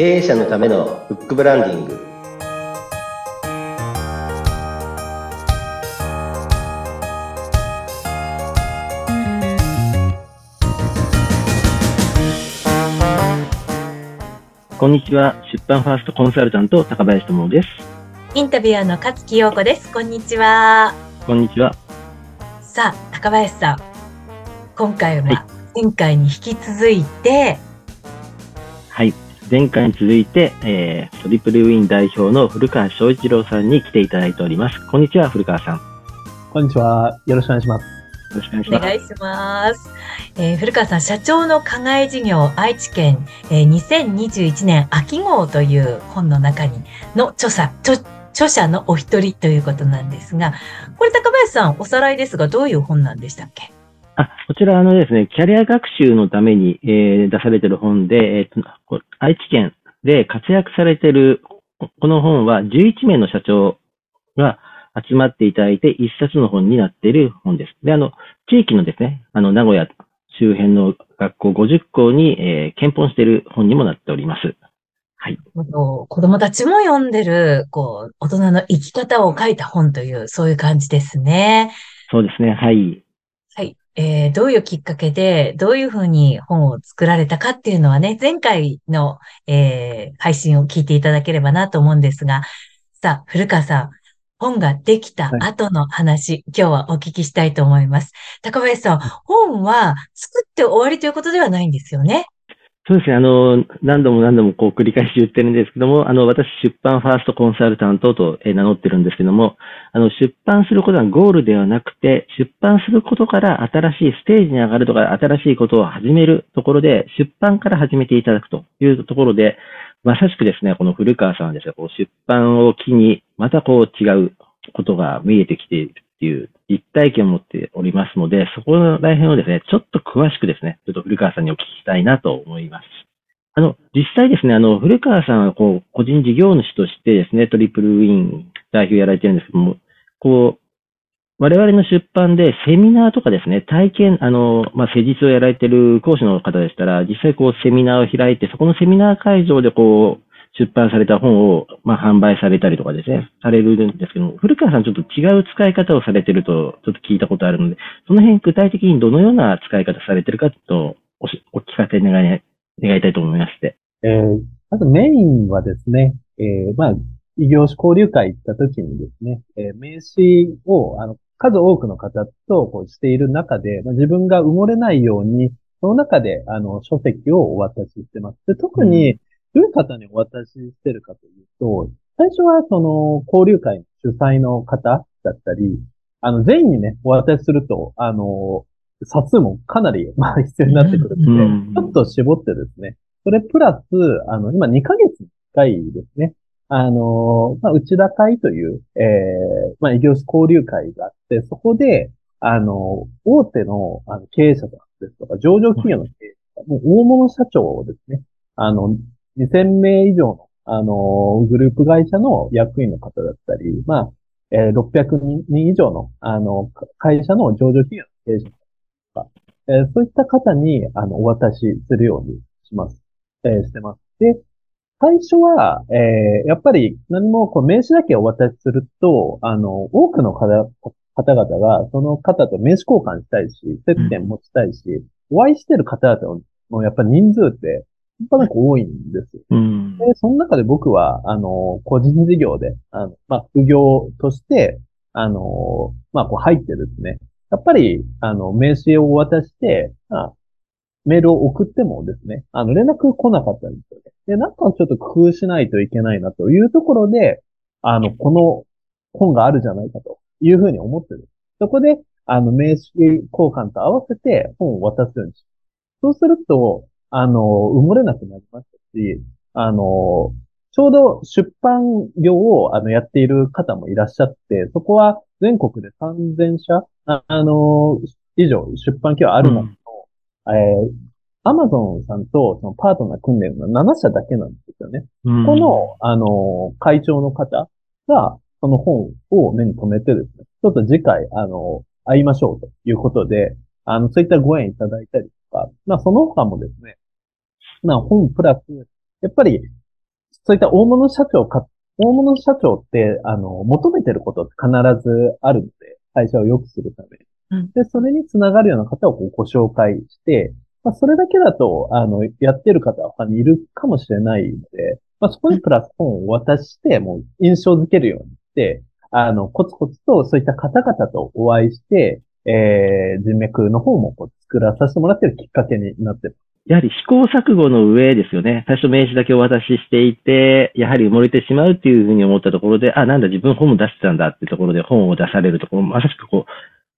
経営者のためのフックブランディングこんにちは。出版ファーストコンサルタント、高林智です。インタビュアーの勝木陽子です。こんにちは。こんにちは。さあ、高林さん。今回はいは前回に引き続いて、はい。前回に続いて、えー、トリプルウィン代表の古川翔一郎さんに来ていただいております。こんにちは、古川さん。よこんにちは。よろしくお願いします。ろしくお願いします。お願いします。えー古川さん、社長の課外事業愛知県、えー2021年秋号という本の中にの著者、著著者のお一人ということなんですが、これ高林さん、おさらいですが、どういう本なんでしたっけ？あ、こちらあのですね、キャリア学習のために、えー出されている本で、えーとこ愛知県で活躍されている、ここの本は11名の社長が集まっていただいて一冊の本になっている本です。で、あの、地域のですね、あの、名古屋周辺の学校50校に、えー、検本している本にもなっております。はい。子供たちも読んでる、こう、大人の生き方を書いた本という、そういう感じですね。そうですね。はい。はい。えー、どういうきっかけで、どういうふうに本を作られたかっていうのはね、前回の、えー、配信を聞いていただければなと思うんですが、さあ、古川さん、本ができた後の話、今日はお聞きしたいと思います。高林さん、本は作って終わりということではないんですよね？そうですね。あの、何度も何度もこう繰り返し言ってるんですけども、あの、私、出版ファーストコンサルタントと名乗ってるんですけども、あの、出版することはゴールではなくて、出版することから新しいステージに上がるとか、新しいことを始めるところで、出版から始めていただくというところで、まさしくですね、この古川さんはですね、こう出版を機に、またこう違うことが見えてきているっていう実体験を持っておりますので、そこら辺をですね、ちょっと詳しくですね、ちょっと古川さんにお聞きしたいなと思います。あの、実際ですね、あの、古川さんはこう、個人事業主としてですね、トリプルウィン代表やられてるんですけども、こう、我々の出版でセミナーとかですね、体験、あの、まあ、施術をやられてる講師の方でしたら、実際こう、セミナーを開いて、そこのセミナー会場でこう、出版された本を、まあ、販売されたりとかですね、されるんですけども、古川さんちょっと違う使い方をされてると、ちょっと聞いたことあるので、その辺具体的にどのような使い方されてるかと、おしお聞かせ願い、願いたいと思いまして。えー、あとメインはですね、えー、まあ、異業種交流会行った時にですね、えー名刺を、あの、数多くの方とこうしている中で、まあ、自分が埋もれないように、その中で、あの、書籍をお渡ししてます。で、特に、どういう方にお渡ししてるかというと、最初はその、交流会の主催の方だったり、あの、全員にね、お渡しすると、あの、冊数もかなり、まあ、必要になってくるので、うん。ちょっと絞ってですね、それプラス、あの、今2ヶ月に1回ですね、あの、まあ、内田会という、えー、まあ、異業種交流会があって、そこで、あの、大手のあの経営者ですとか、上場企業の経営者、もう大物社長をですね、あの、2000名以上の、あの、グループ会社の役員の方だったり、まあ、えー600人以上の、あの、会社の上場企業の経営者とか、えーそういった方に、あの、お渡しするようにします。えーしてます。で、最初は、えーやっぱり何もこう名刺だけお渡しすると、あの、多くの方方々がその方と名刺交換したいし、接点持ちたいし、お会いしてる方々のやっぱり人数って、半端なく多いんですよ。うん。で、その中で僕は、あの、個人事業で、あの、まあ、副業として、あの、まあ、こう入ってですね、やっぱり、あの、名刺を渡して、まあ、メールを送ってもですね、あの、連絡来なかったんですよね。で、なんかちょっと工夫しないといけないなというところで、あの、この本があるじゃないかというふうに思ってる。そこで、あの、名刺交換と合わせて本を渡すようにしそうすると、あの、埋もれなくなりましたし、あの、ちょうど出版業をあのやっている方もいらっしゃって、そこは全国で3000社、ああの、以上出版企業ある中の、えー、アマゾンさんとそのパートナー組んでるのは7社だけなんですよね。うんこの、あの、会長の方が、その本を目に留めてですね、ちょっと次回、あの、会いましょうということで、あの、そういったご縁いただいたりとか、まあ、その他もですね、まあ、本プラス、やっぱり、そういった大物社長か、大物社長って、あの、求めてることって必ずあるので、会社を良くするためで、それにつながるような方をこうご紹介して、まあ、それだけだと、あの、やってる方は他にいるかもしれないので、まあ、そこにプラス本を渡して、もう印象づけるようにして、あの、コツコツとそういった方々とお会いして、えー、人脈の方もこう作らさせてもらってるきっかけになってる。やはり試行錯誤の上ですよね。最初名刺だけお渡ししていて、やはり埋もれてしまうっていうふうに思ったところで、あ、なんだ、自分本も出してたんだっていうところで本を出されるところ、まさしくこう、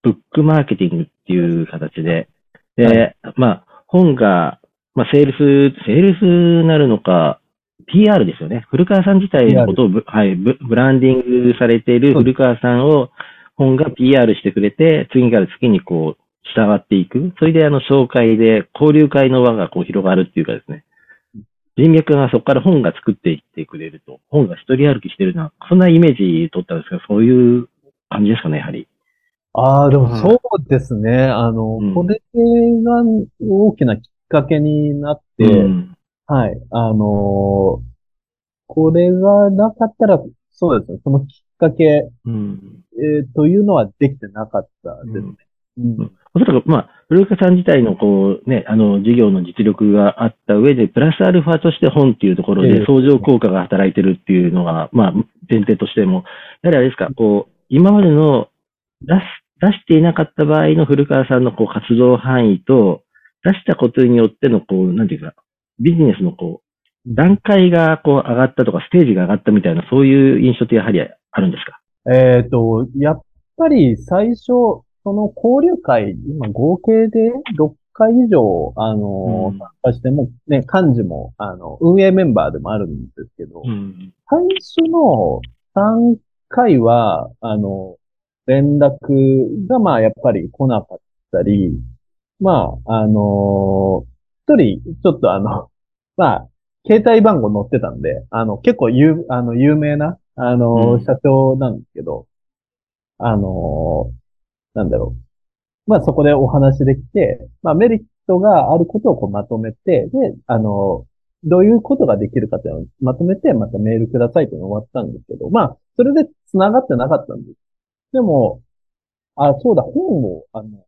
ブックマーケティングっていう形で、で、まあ、本が、まあ、セールス、セールスなるのか、PR ですよね。古川さん自体のことをブ、はい、ブブランディングされている古川さんを本が PR してくれて、次から次にこう、従っていく。それであの、紹介で交流会の輪がこう広がるっていうかですね。人脈がそこから本が作っていってくれると、本が一人歩きしてるな、そんなイメージ取ったんですけど、そういう感じですかね、やはり。ああ、でうんもそうですね。あの、うんこれが大きなきっかけになって、うんはい。あのーこれがなかったら、そうですね。そのきっかけ、うんえーというのはできてなかったですね。うん。うんおそらく、まあ、古川さん自体のこうね、あの、事業の実力があった上で、プラスアルファとして本っていうところええ。で相乗効果が働いてるっていうのが、まあ、前提としても、やはりあれですか、こう、今までの出す、出していなかった場合の古川さんのこう活動範囲と、出したことによってのこう、なんていうか、ビジネスのこう、段階がこう上がったとか、ステージが上がったみたいな、そういう印象ってやはりあるんですか？えっと、やっぱり最初、その交流会、今合計で6回以上、あの、うん参加しても、ね、幹事も、あの、運営メンバーでもあるんですけど、ん。最初の3回は、あの、連絡が、まあ、やっぱり来なかったり、まあ、あの一人、ちょっとあの、まあ、携帯番号載ってたんで、あの、結構有、あの、有名な、あの、うん社長なんですけど、あのなんだろう。まあ、そこでお話できて、まあ、メリットがあることをこうまとめて、で、あのどういうことができるかっていうのをまとめて、またメールくださいっていうの終わったんですけど、まあ、それで繋がってなかったんです。でも、あ、そうだ、本を、あの、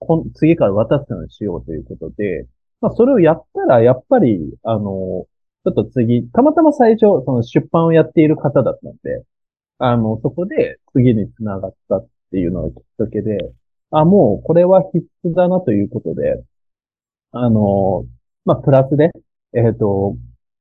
こん次から渡すようにしようということで、まあ、それをやったら、やっぱり、あの、ちょっと次、たまたま最初、その出版をやっている方だったんで、あの、そこで次に繋がったていうのがきっかけで、あ、もうこれは必須だなということで、あの、まあ、プラスで、えっ、と、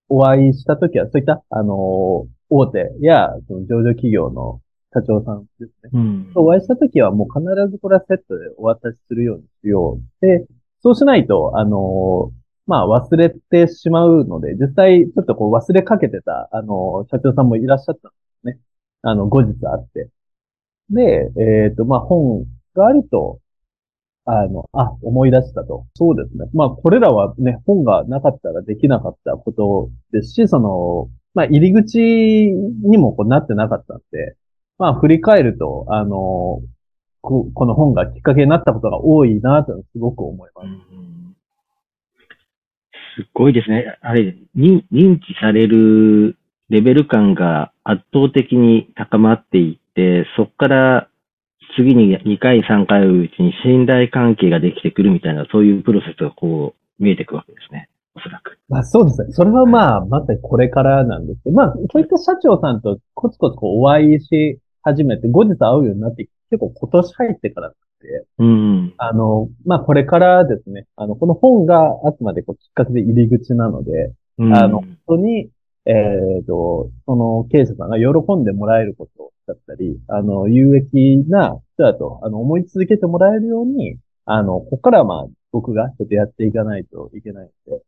お会いしたときは、そういった、あの、大手や、その上場企業の社長さんですね。うん。お会いしたときは、もう必ずこれはセットでお渡しするようにしよう。で、そうしないと、あの、まあ、忘れてしまうので、実際、ちょっとこう忘れかけてた、あの、社長さんもいらっしゃったんですね。あの、後日あって。で、えっ、と、まあ、本があると、あの、あ、思い出したと。そうですね。まあ、これらはね、本がなかったらできなかったことですし、その、まあ、入り口にもこうなってなかったんで、まあ、振り返ると、あの、ここの本がきっかけになったことが多いなとすごく思います。すっごいですね。あれ、認知されるレベル感が圧倒的に高まっていって、そこから次に2回、3回のうちに信頼関係ができてくるみたいな、そういうプロセスがこう見えてくるわけですね。おそらく。まあそうですね。それはまあ、まさにこれからなんですけど、まあ、そういった社長さんとコツコツこうお会いし始めて、後日会うようになって、結構今年入ってからって、うん。あの、まあこれからですね、あの、この本があくまでこうきっかけで入り口なので、うんあの、本当に、えっ、と、その経営者さんが喜んでもらえることだったり、あの、有益な人だと、あの、思い続けてもらえるように、あの、ここからはまあ、僕がちょっとやっていかないといけないので、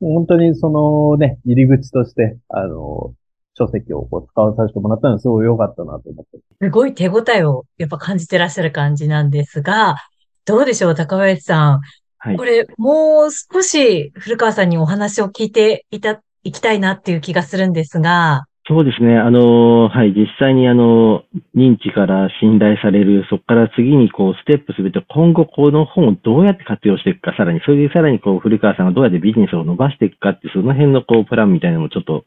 本当にそのね、入り口として、あの、書籍をこう使わさせてもらったのはすごい良かったなと思って。すごい手応えをやっぱ感じてらっしゃる感じなんですが、どうでしょう、高林さん。はいこ。れ、もう少し古川さんにお話を聞いていた、いきたいなっていう気がするんですが、そうですね。あの、はい、実際にあの、認知から信頼される、そこから次にこう、ステップすると、今後この本をどうやって活用していくか、さらに、それでさらにこう、古川さんがどうやってビジネスを伸ばしていくかって、その辺のこう、プランみたいなのもちょっと、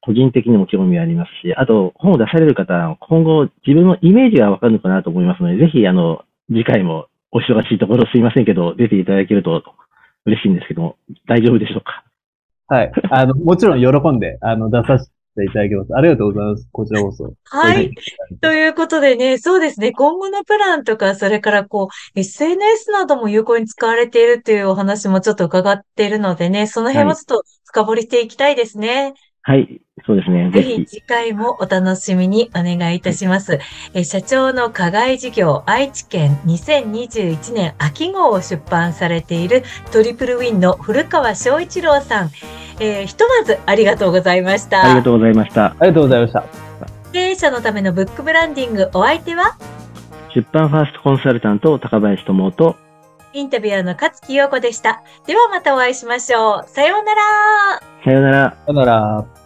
個人的にも興味ありますし、あと、本を出される方、今後自分のイメージがわかるのかなと思いますので、ぜひ、あの、次回もお忙しいところすいませんけど、出ていただけると嬉しいんですけども、大丈夫でしょうか？はい。あの、もちろん喜んで、あの、出させていただきます。ありがとうございます。こちらこそ。はい。ということでね、そうですね、今後のプランとか、それからこう、SNS なども有効に使われているっていうお話もちょっと伺っているのでね、その辺もちょっと深掘りしていきたいですね。はい、そうですね。ぜひ。次回もお楽しみにお願いいたします。えー社長の課外事業愛知県2021年秋号を出版されているトリプルウィンの古川翔一郎さん、えーひとまずありがとうございました。ありがとうございました。ありがとうございました。経営者のためのブックブランディングお相手は？出版ファーストコンサルタント、高林智夫と、インタビュアーの勝木陽子でした。ではまたお会いしましょう。さようなら。さようなら。さよなら。